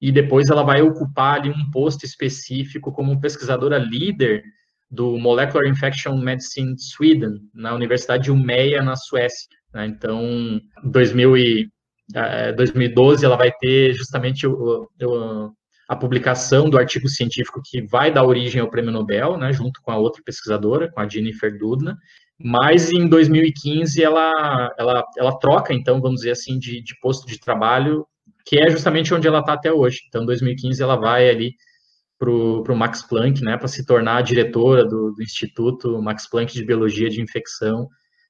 e depois ela vai ocupar ali um posto específico como pesquisadora líder do Molecular Infection Medicine Sweden, na Universidade de Umeå, na Suécia. Né? Então, em 2000 2012 ela vai ter justamente o, o, a publicação do artigo científico que vai dar origem ao prêmio Nobel, né, junto com a outra pesquisadora, com a Jennifer Doudna, mas em 2015 ela, ela, ela troca, então, vamos dizer assim, de, de posto de trabalho, que é justamente onde ela está até hoje. Então, em 2015 ela vai ali para o Max Planck, né, para se tornar a diretora do, do Instituto Max Planck de Biologia de Infecção,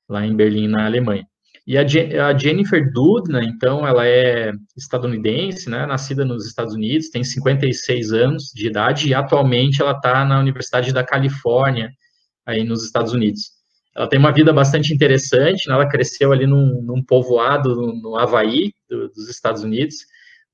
lá em Berlim, na Alemanha. E a, a Jennifer Doudna, então, ela é estadunidense, né, nascida nos Estados Unidos, tem 56 anos de idade e atualmente ela está na Universidade da Califórnia, aí nos Estados Unidos. Ela tem uma vida bastante interessante, né, ela cresceu ali num, num povoado no, no Havaí, do, dos Estados Unidos.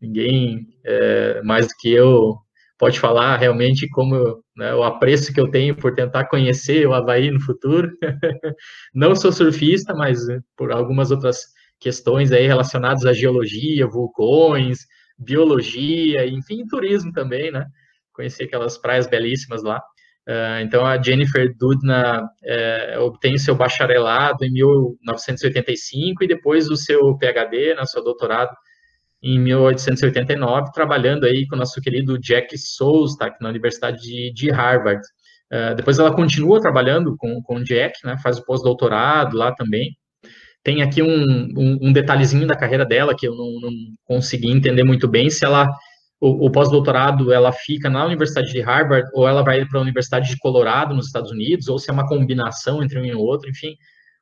Ninguém é, mais do que eu pode falar realmente como né, o apreço que eu tenho por tentar conhecer o Havaí no futuro. [laughs] Não sou surfista, mas né, por algumas outras questões aí relacionadas à geologia, vulcões, biologia, enfim, turismo também, né? Conheci aquelas praias belíssimas lá. Uh, então, a Jennifer Doudna uh, obtém seu bacharelado em 1985 e depois o seu PhD, né, seu doutorado, em 1889, trabalhando aí com o nosso querido Jack Souls, tá, na Universidade de, de Harvard. Uh, depois ela continua trabalhando com, com o Jack, né, faz o pós-doutorado lá também. Tem aqui um, um, um, detalhezinho da carreira dela que eu não, não consegui entender muito bem, se ela, o, o pós-doutorado, ela fica na Universidade de Harvard ou ela vai para a Universidade de Colorado, nos Estados Unidos, ou se é uma combinação entre um e outro, enfim,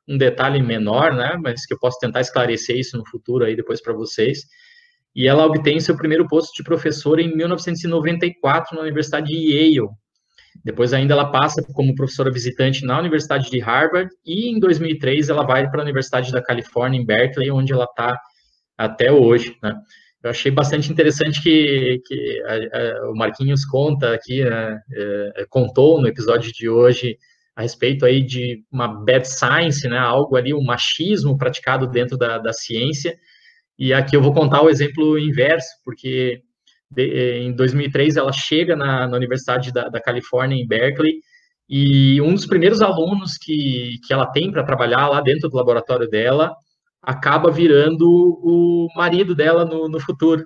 um detalhe menor, né, mas que eu posso tentar esclarecer isso no futuro aí depois para vocês e ela obtém seu primeiro posto de professora em 1994 na Universidade de Yale. Depois ainda ela passa como professora visitante na Universidade de Harvard e em 2003 ela vai para a Universidade da Califórnia em Berkeley, onde ela está até hoje, né? Eu achei bastante interessante que, que a, a, o Marquinhos conta aqui, né, é, contou no episódio de hoje a respeito aí de uma bad science, né, algo ali, um machismo praticado dentro da, da ciência, e aqui eu vou contar o exemplo inverso, porque de, eh, em 2003 ela chega na, na Universidade da, da, Califórnia, em Berkeley, e um dos primeiros alunos que, que ela tem para trabalhar lá dentro do laboratório dela acaba virando o marido dela no, no futuro.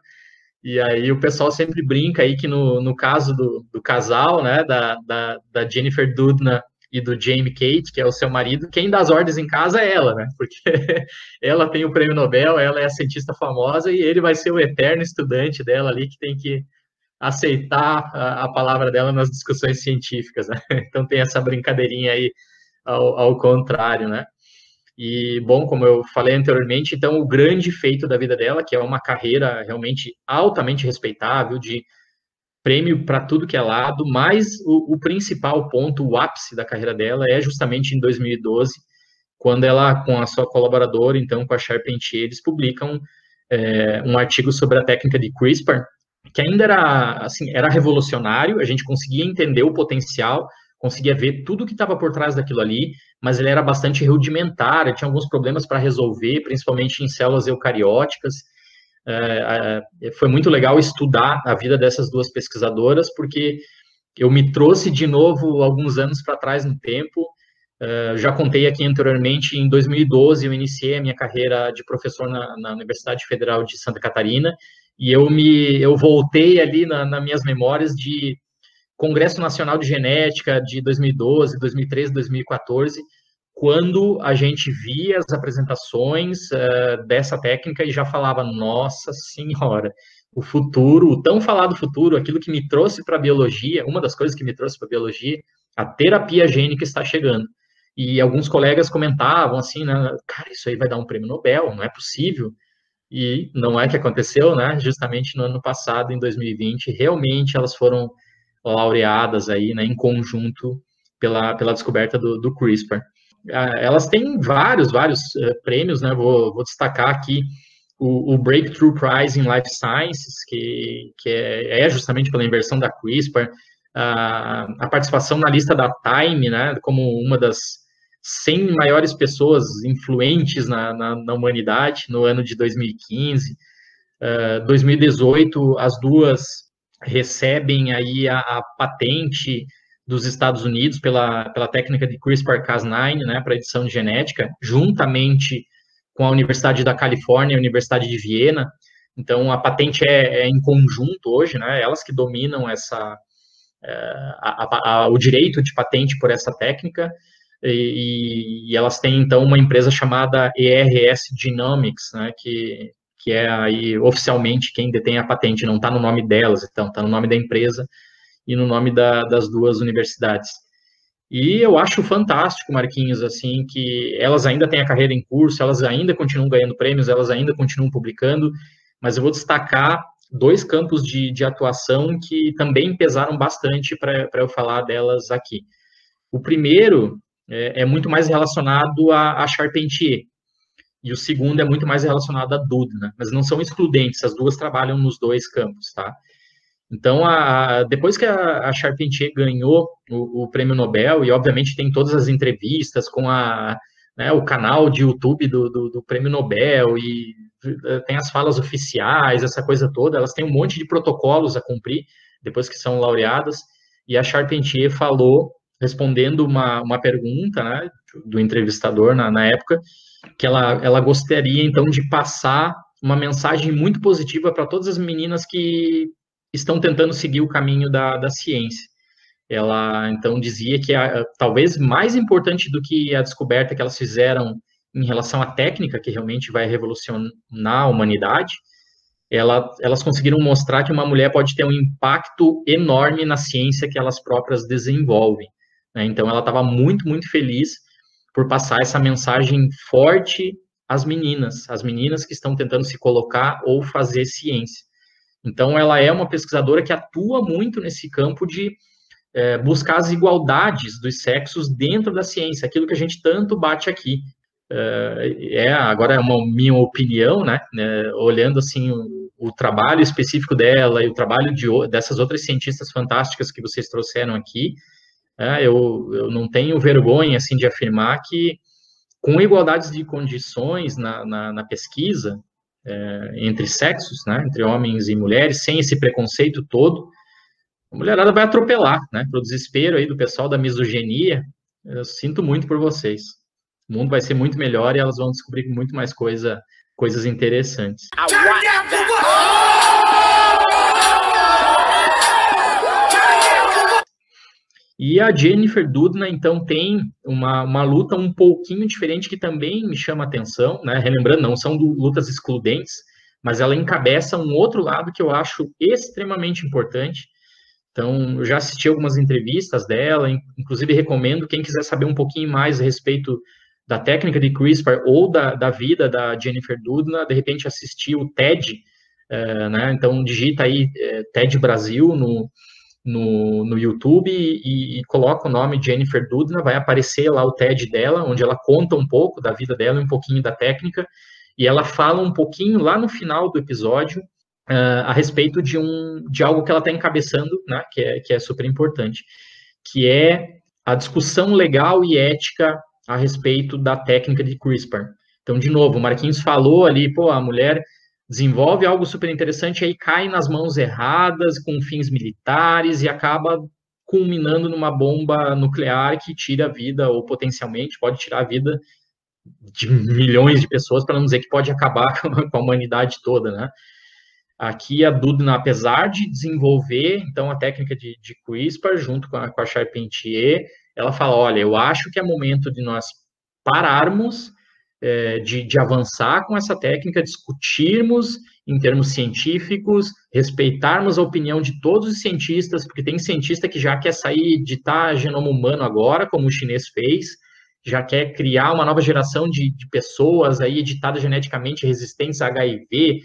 E aí o pessoal sempre brinca aí que no, no caso do, do casal, né, da, da, da Jennifer Doudna e do Jamie Kate, que é o seu marido, quem dá as ordens em casa é ela, né? Porque [laughs] ela tem o prêmio Nobel, ela é a cientista famosa e ele vai ser o eterno estudante dela ali que tem que aceitar a, a palavra dela nas discussões científicas, né? [laughs] Então tem essa brincadeirinha aí ao, ao contrário, né? E, bom, como eu falei anteriormente, então o grande feito da vida dela, que é uma carreira realmente altamente respeitável, de prêmio para tudo que é lado, mas o, o, principal ponto, o ápice da carreira dela é justamente em 2012, quando ela, com a sua colaboradora, então com a Charpentier, eles publicam é, um artigo sobre a técnica de CRISPR, que ainda era, assim, era revolucionário, a gente conseguia entender o potencial, conseguia ver tudo que estava por trás daquilo ali, mas ele era bastante rudimentar, tinha alguns problemas para resolver, principalmente em células eucarióticas, é, é, foi muito legal estudar a vida dessas duas pesquisadoras, porque eu me trouxe de novo alguns anos para trás no tempo. É, já contei aqui anteriormente, em 2012 eu iniciei a minha carreira de professor na, na Universidade Federal de Santa Catarina, e eu me eu voltei ali na, nas minhas memórias de Congresso Nacional de Genética de 2012, 2013, 2014, quando a gente via as apresentações uh, dessa técnica e já falava, nossa senhora, o futuro, o tão falado futuro, aquilo que me trouxe para a biologia, uma das coisas que me trouxe para a biologia, a terapia gênica está chegando. E alguns colegas comentavam assim, né, cara, isso aí vai dar um prêmio Nobel, não é possível. e não é que aconteceu, né? Justamente no ano passado, em 2020, realmente elas foram laureadas aí, né, em conjunto pela, pela descoberta do, do CRISPR. Ah, elas têm vários, vários uh, prêmios, né? Vou, vou destacar aqui o, o, Breakthrough Prize in Life Sciences, que, que é, é justamente pela inversão da CRISPR, a, a participação na lista da Time, né, como uma das 100 maiores pessoas influentes na, na, na humanidade no ano de 2015. Uh, 2018, as duas recebem aí a, a, patente dos Estados Unidos pela, pela técnica de CRISPR-Cas9, né, para edição de genética, juntamente com a Universidade da Califórnia e a Universidade de Viena. Então, a patente é, é em conjunto hoje, né, elas que dominam essa, a, a, o direito de patente por essa técnica, e, e, elas têm, então, uma empresa chamada ERS Genomics, né, que, que é aí oficialmente quem detém a patente, não está no nome delas, então, está no nome da empresa e no nome da, das duas universidades. E eu acho fantástico, Marquinhos, assim, que elas ainda têm a carreira em curso, elas ainda continuam ganhando prêmios, elas ainda continuam publicando, mas eu vou destacar dois campos de, de atuação que também pesaram bastante para eu falar delas aqui. O primeiro é, é muito mais relacionado a, a, Charpentier, e o segundo é muito mais relacionado a Dudna, mas não são excludentes, as duas trabalham nos dois campos, tá? Então, a, depois que a, a Charpentier ganhou o, o, prêmio Nobel, e obviamente tem todas as entrevistas com a, né, o canal de YouTube do, do, do prêmio Nobel, e eh, tem as falas oficiais, essa coisa toda, elas têm um monte de protocolos a cumprir depois que são laureadas, e a Charpentier falou, respondendo uma, uma pergunta né, do entrevistador na, na época, que ela, ela gostaria, então, de passar uma mensagem muito positiva para todas as meninas que estão tentando seguir o caminho da, da ciência. Ela, então, dizia que a, talvez mais importante do que a descoberta que elas fizeram em relação à técnica, que realmente vai revolucionar a humanidade, ela, elas conseguiram mostrar que uma mulher pode ter um impacto enorme na ciência que elas próprias desenvolvem. Né? Então, ela estava muito, muito feliz por passar essa mensagem forte às meninas, às meninas que estão tentando se colocar ou fazer ciência. Então, ela é uma pesquisadora que atua muito nesse campo de é, buscar as igualdades dos sexos dentro da ciência, aquilo que a gente tanto bate aqui, é agora é uma minha opinião, né, né olhando assim o, o, trabalho específico dela e o trabalho de, dessas outras cientistas fantásticas que vocês trouxeram aqui, é, eu, eu não tenho vergonha assim de afirmar que com igualdades de condições na, na, na pesquisa é, entre sexos, né, entre homens e mulheres, sem esse preconceito todo, a mulherada vai atropelar, né, para o desespero aí do pessoal da misoginia, eu sinto muito por vocês. O mundo vai ser muito melhor e elas vão descobrir muito mais coisa, coisas interessantes. E a Jennifer Doudna, então, tem uma, uma luta um pouquinho diferente que também me chama atenção, né? Relembrando, não são lutas excludentes, mas ela encabeça um outro lado que eu acho extremamente importante. Então, eu já assisti algumas entrevistas dela, inclusive recomendo quem quiser saber um pouquinho mais a respeito da técnica de CRISPR ou da, da vida da Jennifer Doudna, de repente assistir o TED, é, né? Então digita aí é, TED Brasil no, no, no YouTube e, e, coloca o nome Jennifer Doudna, vai aparecer lá o TED dela, onde ela conta um pouco da vida dela, um pouquinho da técnica, e ela fala um pouquinho lá no final do episódio uh, a respeito de, um, de algo que ela está encabeçando, né, que, é, que é super importante, que é a discussão legal e ética a respeito da técnica de CRISPR. Então, de novo, o Marquinhos falou ali, pô, a mulher desenvolve algo super interessante, aí cai nas mãos erradas, com fins militares, e acaba culminando numa bomba nuclear que tira a vida, ou potencialmente pode tirar a vida de milhões de pessoas, para não dizer que pode acabar [laughs] com a humanidade toda, né? Aqui a Dudna, apesar de desenvolver, então, a técnica de, de CRISPR, junto com a, com a Charpentier, ela fala: olha, eu acho que é momento de nós pararmos é, de, de avançar com essa técnica, discutirmos em termos científicos, respeitarmos a opinião de todos os cientistas, porque tem cientista que já quer sair tá genoma humano agora, como o chinês fez, já quer criar uma nova geração de, de pessoas aí editadas geneticamente resistentes a HIV,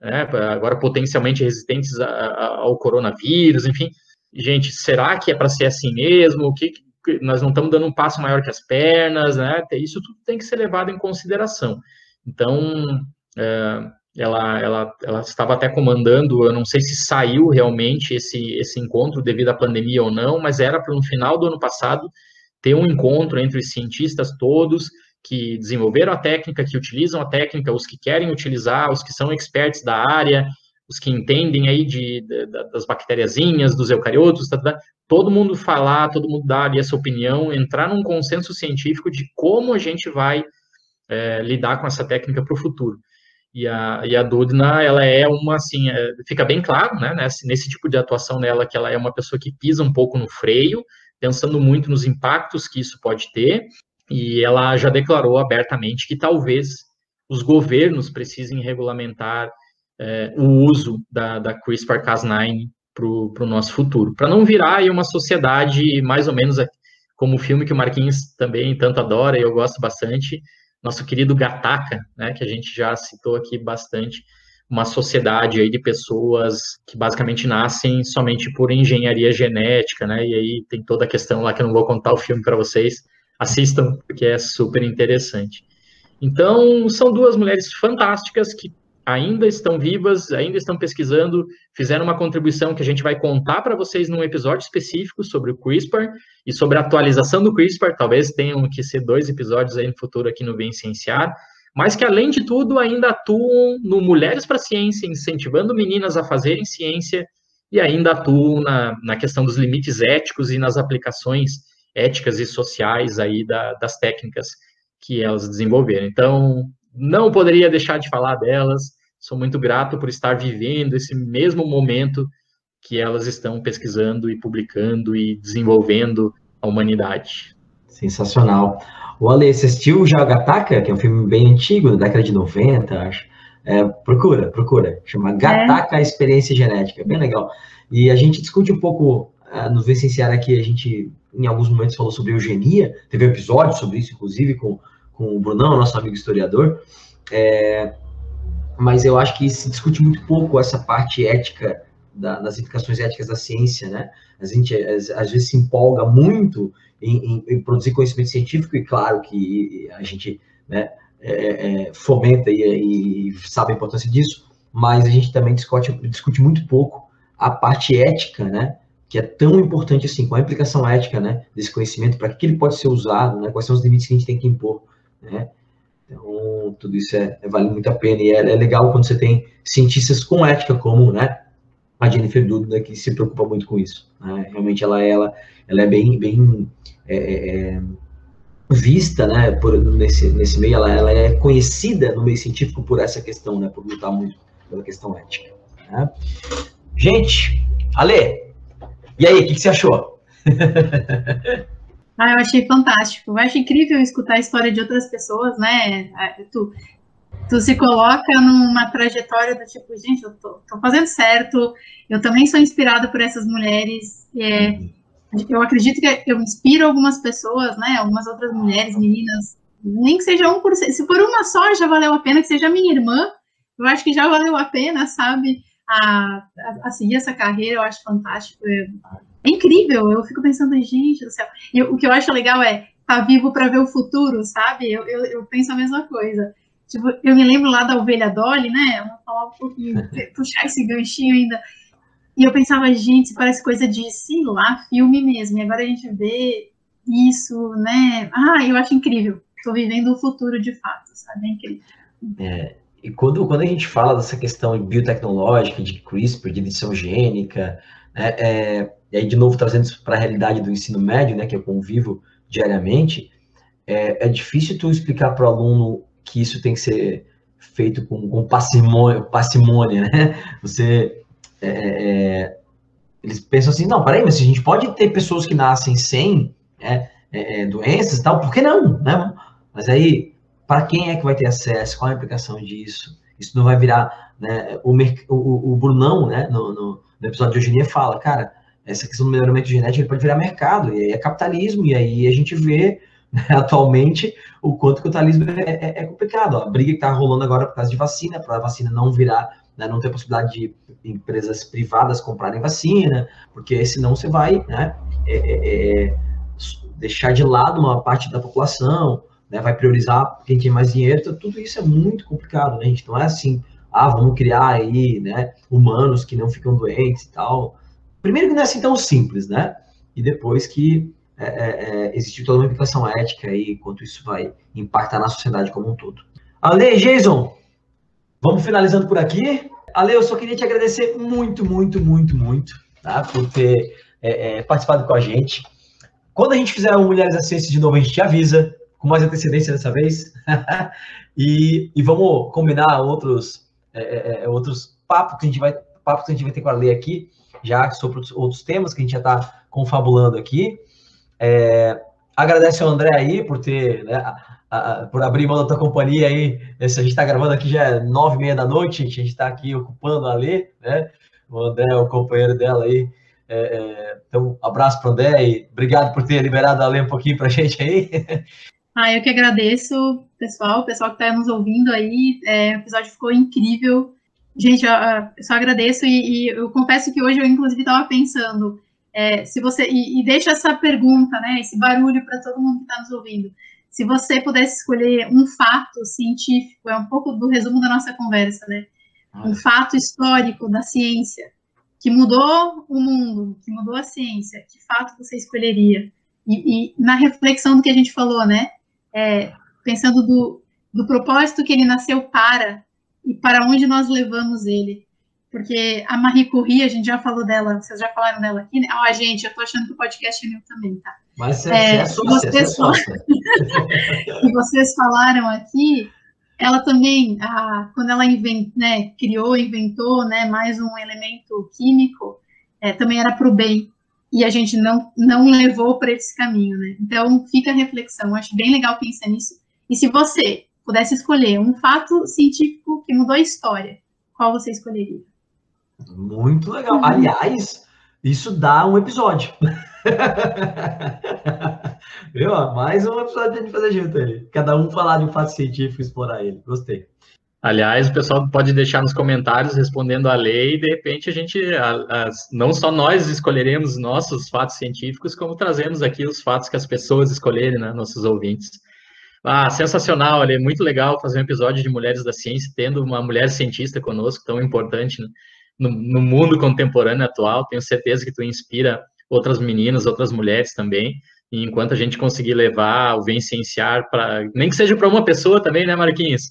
né, agora potencialmente resistentes a, a, ao coronavírus, enfim. Gente, será que é para ser assim mesmo? O que nós não estamos dando um passo maior que as pernas, né? Isso tudo tem que ser levado em consideração. Então, é, ela, ela, ela estava até comandando, eu não sei se saiu realmente esse, esse encontro devido à pandemia ou não, mas era para no final do ano passado ter um encontro entre os cientistas todos que desenvolveram a técnica, que utilizam a técnica, os que querem utilizar, os que são experts da área, os que entendem aí de, de das bactériazinhas, dos eucariotos, tá, tá, todo mundo falar, todo mundo dar ali essa opinião, entrar num consenso científico de como a gente vai é, lidar com essa técnica para o futuro. E a, e a Dudna, ela é uma, assim, é, fica bem claro, né, nesse, nesse tipo de atuação dela, que ela é uma pessoa que pisa um pouco no freio, pensando muito nos impactos que isso pode ter, e ela já declarou abertamente que talvez os governos precisem regulamentar é, o uso da, da CRISPR-Cas9 para o nosso futuro, para não virar aí uma sociedade mais ou menos como o filme que o Marquinhos também tanto adora e eu gosto bastante, nosso querido Gataca, né, que a gente já citou aqui bastante, uma sociedade aí de pessoas que basicamente nascem somente por engenharia genética, né? E aí tem toda a questão lá que eu não vou contar o filme para vocês. Assistam, porque é super interessante. Então, são duas mulheres fantásticas que ainda estão vivas, ainda estão pesquisando, fizeram uma contribuição que a gente vai contar para vocês num episódio específico sobre o CRISPR e sobre a atualização do CRISPR. Talvez tenham que ser dois episódios aí no futuro aqui no Vem Cienciar mas que, além de tudo, ainda atuam no Mulheres para a Ciência, incentivando meninas a fazerem ciência, e ainda atuam na, na questão dos limites éticos e nas aplicações éticas e sociais aí da, das técnicas que elas desenvolveram. Então, não poderia deixar de falar delas, sou muito grato por estar vivendo esse mesmo momento que elas estão pesquisando e publicando e desenvolvendo a humanidade. Sensacional. O Ale, assistiu já Gataca, que é um filme bem antigo, da década de 90, acho. É, procura, procura. Chama. Gataca é. Experiência Genética, bem legal. E a gente discute um pouco uh, no Vicenciar aqui, a gente em alguns momentos falou sobre eugenia, teve um episódio sobre isso, inclusive, com, com o Brunão, nosso amigo historiador. É, mas eu acho que se discute muito pouco essa parte ética da, das implicações éticas da ciência, né? A gente às, às vezes se empolga muito em, em, em, produzir conhecimento científico e claro que a gente né, é, é, fomenta e, e, sabe a importância disso, mas a gente também discute, discute muito pouco a parte ética, né? Que é tão importante assim, qual a implicação ética, né? Desse conhecimento, para que ele pode ser usado, né? Quais são os limites que a gente tem que impor, né? Então, tudo isso é, é vale muito a pena e é, é legal quando você tem cientistas com ética como, né? a Jennifer Doudna, que se preocupa muito com isso. Né? Realmente ela, ela, ela é bem, bem é, é, é, vista né, por, nesse, nesse meio, ela, ela é conhecida no meio científico por essa questão, né, por lutar muito pela questão ética. Né? Gente, Ale, e aí, o que, que você achou? [laughs] Ah, eu achei fantástico. Eu acho incrível escutar a história de outras pessoas, né? Tu, tu se coloca numa trajetória do tipo, gente, eu tô, tô fazendo certo, eu também sou inspirada por essas mulheres, é, eu acredito que eu inspiro algumas pessoas, né, algumas outras mulheres, meninas, nem que seja um por se por uma só já valeu a pena, que seja minha irmã, eu acho que já valeu a pena, sabe, a, a, a seguir essa carreira, eu acho fantástico, é, é incrível, eu fico pensando, gente do céu, e o que eu acho legal é estar tá vivo para ver o futuro, sabe, eu, eu, eu penso a mesma coisa, Tipo, eu me lembro lá da ovelha Dolly, né? Vamos falar um pouquinho, [laughs] puxar esse ganchinho ainda. E eu pensava, gente, parece coisa de, sei lá, filme mesmo. E agora a gente vê isso, né? Ah, eu acho incrível. Estou vivendo o futuro de fato, sabe? É incrível. É, e quando, quando a gente fala dessa questão biotecnológica, de CRISPR, de edição gênica, né, é, e aí de novo trazendo isso para a realidade do ensino médio, né, que eu convivo diariamente, é, é difícil tu explicar para o aluno que isso tem que ser feito com, com parcimônia, parcimônia, né? Você, é, é, eles pensam assim, não, peraí, mas a gente pode ter pessoas que nascem sem né, é, é, doenças e tal, por que não, né? Mas aí, para quem é que vai ter acesso? Qual a implicação disso? Isso não vai virar, né? O, o, o Brunão, né, no, no, no episódio de eugenia fala, cara, essa questão do melhoramento genético pode virar mercado, e aí é capitalismo, e aí a gente vê né, [laughs] atualmente o quanto o talismo é, é, é complicado. Ó. A briga que está rolando agora por causa de vacina, para a vacina não virar, né, não ter possibilidade de empresas privadas comprarem vacina, porque senão você vai né, é, é, é deixar de lado uma parte da população, né, vai priorizar quem tem mais dinheiro, então, tudo isso é muito complicado, né, gente? Não é assim, ah, vamos criar aí, né, humanos que não ficam doentes e tal. Primeiro que não é assim tão simples, né? E depois que é, é, é, existe toda uma implicação ética aí, quanto isso vai impactar na sociedade como um todo. Ale, Jason, vamos finalizando por aqui. Ale, eu só queria te agradecer muito, muito, muito, muito, tá? Por ter é, é participado com a gente. Quando a gente fizer o Mulheres Ciência de novo, a gente te avisa, com mais antecedência dessa vez. [laughs] e, e, vamos combinar outros, é, outros papos que a gente vai papos que a gente vai ter com a Ale aqui, já sobre outros temas que a gente já está confabulando aqui. É, agradece ao André aí por ter, né, a, a, por abrir mão da tua companhia aí. a gente está gravando aqui já é nove e meia da noite, a gente está aqui ocupando a Lê, né? O André é o companheiro dela aí. É, é, então, abraço para o André e obrigado por ter liberado a Lê um pouquinho para a gente aí. [laughs] Ah, eu que agradeço, pessoal, pessoal que está nos ouvindo aí. É, o episódio ficou incrível. Gente, eu, eu só agradeço e, e, eu confesso que hoje eu, inclusive, estava pensando é, se você e, e, deixa essa pergunta, né, esse barulho para todo mundo que está nos ouvindo. Se você pudesse escolher um fato científico, é um pouco do resumo da nossa conversa, né? Um fato histórico da ciência que mudou o mundo, que mudou a ciência, que fato você escolheria? E, e na reflexão do que a gente falou, né? É, pensando do, do propósito que ele nasceu para e para onde nós levamos ele porque a Marie Curie, a gente já falou dela, vocês já falaram dela aqui, né? Ó, oh, gente, eu tô achando que o podcast é meu também, tá? Mas você é, é sócia, vocês, é sócia. que vocês falaram aqui, ela também, a, quando ela invent, né, criou, inventou, né, mais um elemento químico, é, também era para o bem, e a gente não, não levou para esse caminho, né? Então, fica a reflexão, acho bem legal pensar nisso. E se você pudesse escolher um fato científico que mudou a história, qual você escolheria? Muito legal. Uhum. Aliás, isso dá um episódio. [laughs] Viu? Mais um episódio pra gente fazer junto aí. Cada um falar de um fato científico e explorar ele. Gostei. Aliás, o pessoal pode deixar nos comentários respondendo a lei e de repente a gente, a, a, não só nós escolheremos nossos fatos científicos, como trazemos aqui os fatos que as pessoas escolherem, né, nossos ouvintes. Ah, sensacional, é muito legal fazer um episódio de Mulheres da Ciência, tendo uma mulher cientista conosco, tão importante, no, no mundo contemporâneo atual. Tenho certeza que tu inspira outras meninas, outras mulheres também. E enquanto a gente conseguir levar o Vencenciar para, nem que seja para uma pessoa também, né, Marquinhos?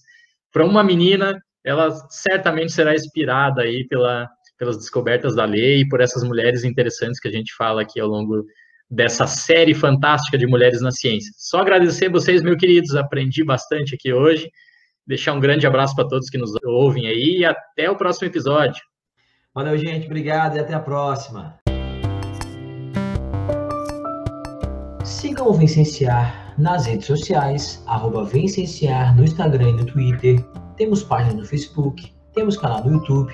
Para uma menina, ela certamente será inspirada aí pela, pelas descobertas da lei e por essas mulheres interessantes que a gente fala aqui ao longo dessa série fantástica de mulheres na ciência. Só agradecer vocês, meus queridos, aprendi bastante aqui hoje. Deixar um grande abraço para todos que nos ouvem aí e até o próximo episódio. Valeu, gente. Obrigado e até a próxima. Sigam o Vencenciar nas redes sociais, arroba Vencenciar no Instagram e no Twitter. Temos página no Facebook, temos canal no YouTube.